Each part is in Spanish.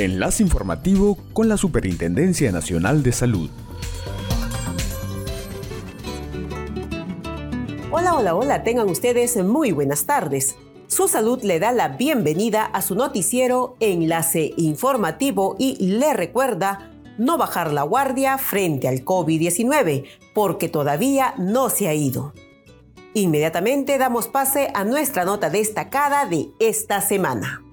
Enlace informativo con la Superintendencia Nacional de Salud. Hola, hola, hola, tengan ustedes muy buenas tardes. Su salud le da la bienvenida a su noticiero Enlace Informativo y le recuerda no bajar la guardia frente al COVID-19, porque todavía no se ha ido. Inmediatamente damos pase a nuestra nota destacada de esta semana.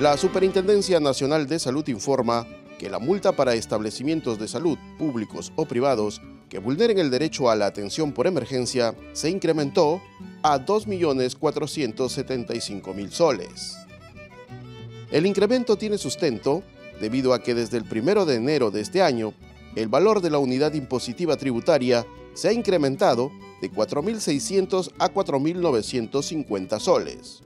La Superintendencia Nacional de Salud informa que la multa para establecimientos de salud públicos o privados que vulneren el derecho a la atención por emergencia se incrementó a 2.475.000 soles. El incremento tiene sustento debido a que desde el 1 de enero de este año, el valor de la unidad impositiva tributaria se ha incrementado de 4.600 a 4.950 soles.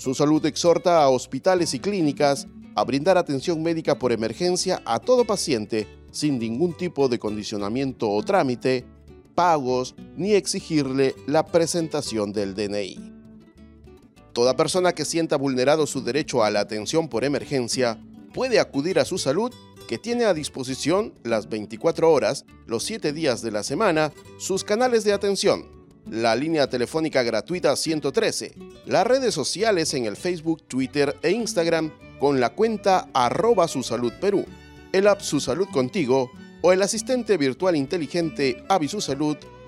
Su salud exhorta a hospitales y clínicas a brindar atención médica por emergencia a todo paciente sin ningún tipo de condicionamiento o trámite, pagos ni exigirle la presentación del DNI. Toda persona que sienta vulnerado su derecho a la atención por emergencia puede acudir a su salud que tiene a disposición las 24 horas, los 7 días de la semana, sus canales de atención la línea telefónica gratuita 113, las redes sociales en el Facebook, Twitter e Instagram con la cuenta arroba el app Su Salud Contigo o el asistente virtual inteligente Avi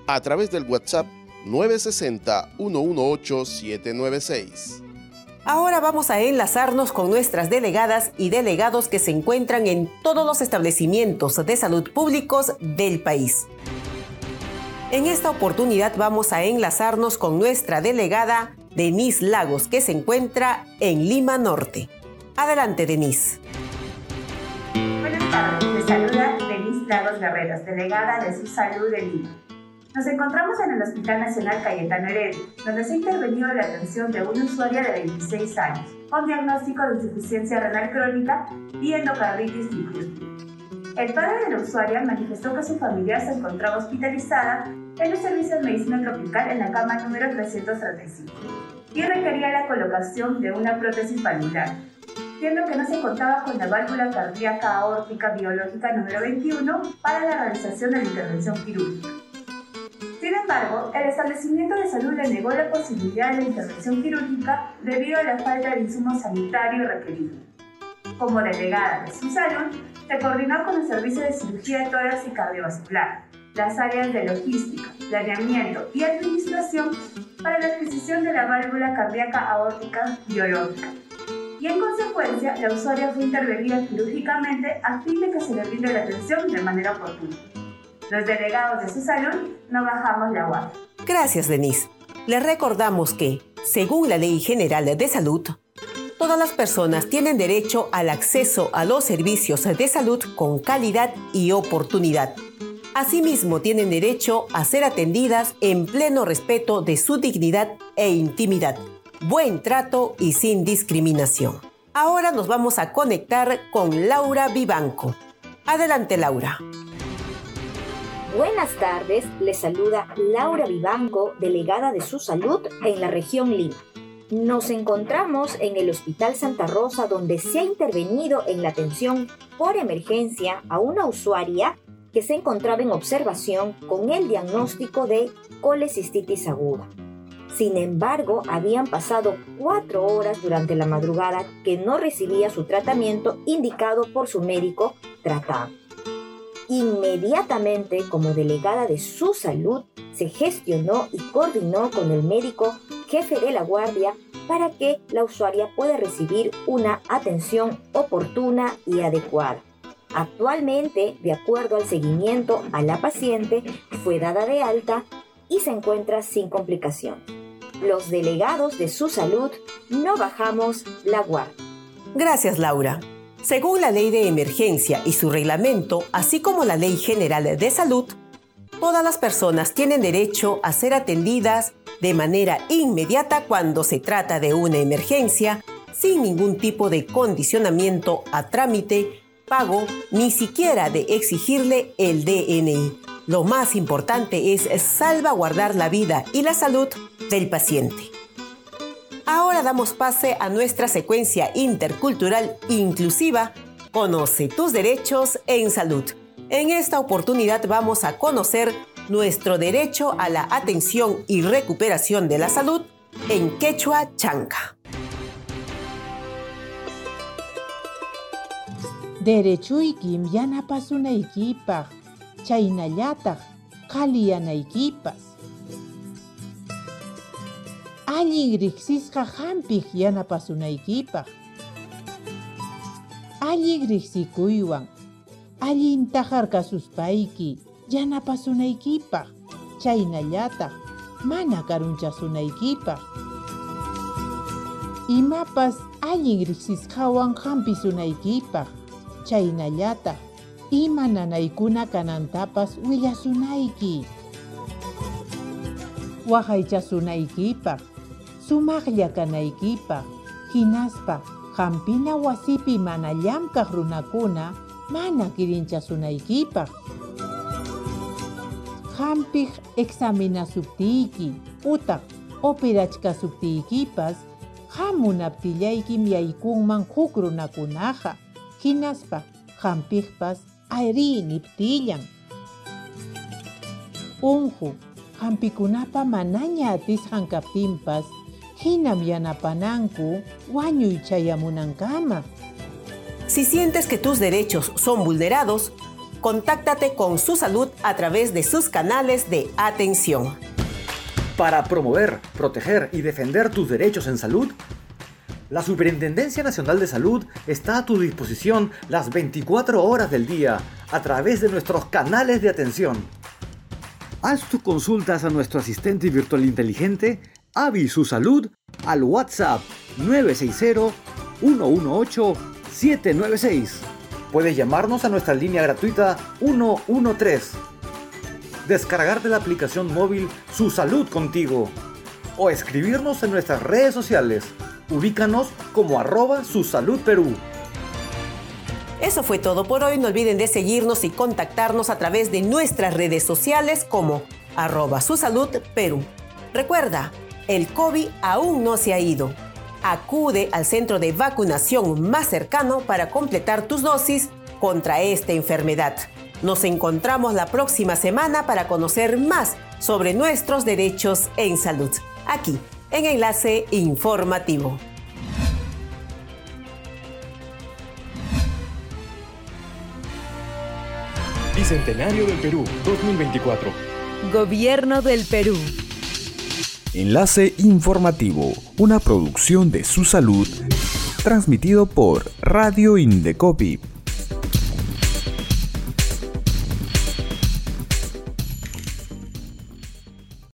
a través del WhatsApp 960-118-796. Ahora vamos a enlazarnos con nuestras delegadas y delegados que se encuentran en todos los establecimientos de salud públicos del país. En esta oportunidad vamos a enlazarnos con nuestra delegada Denise Lagos, que se encuentra en Lima Norte. Adelante, Denise. Buenas tardes, les saluda Denise Lagos Guerreros, delegada de su salud de Lima. Nos encontramos en el Hospital Nacional Cayetano Heredia, donde se ha intervenido la atención de una usuaria de 26 años, con diagnóstico de insuficiencia renal crónica y endocarditis difícil. El padre de la usuaria manifestó que su familiar se encontraba hospitalizada en el servicio de medicina tropical en la cama número 335 y requería la colocación de una prótesis valvular, siendo que no se contaba con la válvula cardíaca aórtica biológica número 21 para la realización de la intervención quirúrgica. Sin embargo, el establecimiento de salud le negó la posibilidad de la intervención quirúrgica debido a la falta de insumo sanitario requerido. Como delegada de su salud, se coordinó con el Servicio de Cirugía de Tórax y Cardiovascular, las áreas de logística, planeamiento y administración para la adquisición de la válvula cardíaca aórtica biológica. Y en consecuencia, la usuaria fue intervenida quirúrgicamente a fin de que se le brinde la atención de manera oportuna. Los delegados de su salud no bajamos la guardia. Gracias, Denise. Les recordamos que, según la Ley General de Salud, todas las personas tienen derecho al acceso a los servicios de salud con calidad y oportunidad. Asimismo, tienen derecho a ser atendidas en pleno respeto de su dignidad e intimidad, buen trato y sin discriminación. Ahora nos vamos a conectar con Laura Vivanco. Adelante, Laura. Buenas tardes, les saluda Laura Vivanco, delegada de su salud en la región Lima. Nos encontramos en el Hospital Santa Rosa donde se ha intervenido en la atención por emergencia a una usuaria que se encontraba en observación con el diagnóstico de colecistitis aguda. Sin embargo, habían pasado cuatro horas durante la madrugada que no recibía su tratamiento indicado por su médico tratado. Inmediatamente, como delegada de su salud, se gestionó y coordinó con el médico jefe de la guardia para que la usuaria pueda recibir una atención oportuna y adecuada. Actualmente, de acuerdo al seguimiento a la paciente, fue dada de alta y se encuentra sin complicación. Los delegados de su salud no bajamos la guardia. Gracias, Laura. Según la ley de emergencia y su reglamento, así como la ley general de salud, todas las personas tienen derecho a ser atendidas de manera inmediata cuando se trata de una emergencia, sin ningún tipo de condicionamiento a trámite, pago, ni siquiera de exigirle el DNI. Lo más importante es salvaguardar la vida y la salud del paciente. Ahora damos pase a nuestra secuencia intercultural inclusiva Conoce tus derechos en salud. En esta oportunidad vamos a conocer nuestro derecho a la atención y recuperación de la salud en quechua chanca. Derechuykim yanapasunaykipaq, chaynallataq qhaliyanaykipas. Allin riqsisqa hampik yanapasunaykipaq. Allin riqsikuywan, allin taharkasuspayki yanapasunaykipaq, chaynallataq mana karunchasunaykipaq. Imapas allin riqsisqawan hampisunaykipaq, chaynallataq ima nanaykuna kanantapas willasunayki. Waqaychasunaykipaq, sumaqlla kanaykipaq, hinaspa hampina wasipi mana llamkaq runakuna mana kirinchasunaykipaq. Hampik examinasuptiyki utaq operachkasuptiykipas hamunaptillaykim yaykunman huk runakunaqa hinaspa hampikpas ayri niptillan. Unju hampikunapa manaña atisqan kaptinpas hinam yanapananku wañuy chayamunankama. Si sientes que tus derechos son vulnerados, contáctate con su salud a través de sus canales de atención. Para promover, proteger y defender tus derechos en salud, la Superintendencia Nacional de Salud está a tu disposición las 24 horas del día a través de nuestros canales de atención. Haz tus consultas a nuestro asistente virtual inteligente, Avi Su Salud, al WhatsApp 960-118-796. Puedes llamarnos a nuestra línea gratuita 113. Descargarte la aplicación móvil Su Salud Contigo. O escribirnos en nuestras redes sociales. Ubícanos como arroba Su Salud Perú. Eso fue todo por hoy. No olviden de seguirnos y contactarnos a través de nuestras redes sociales como arroba su salud Perú. Recuerda, el COVID aún no se ha ido. Acude al centro de vacunación más cercano para completar tus dosis contra esta enfermedad. Nos encontramos la próxima semana para conocer más sobre nuestros derechos en salud. Aquí, en Enlace Informativo. Bicentenario del Perú 2024. Gobierno del Perú. Enlace informativo, una producción de su salud, transmitido por Radio Indecopi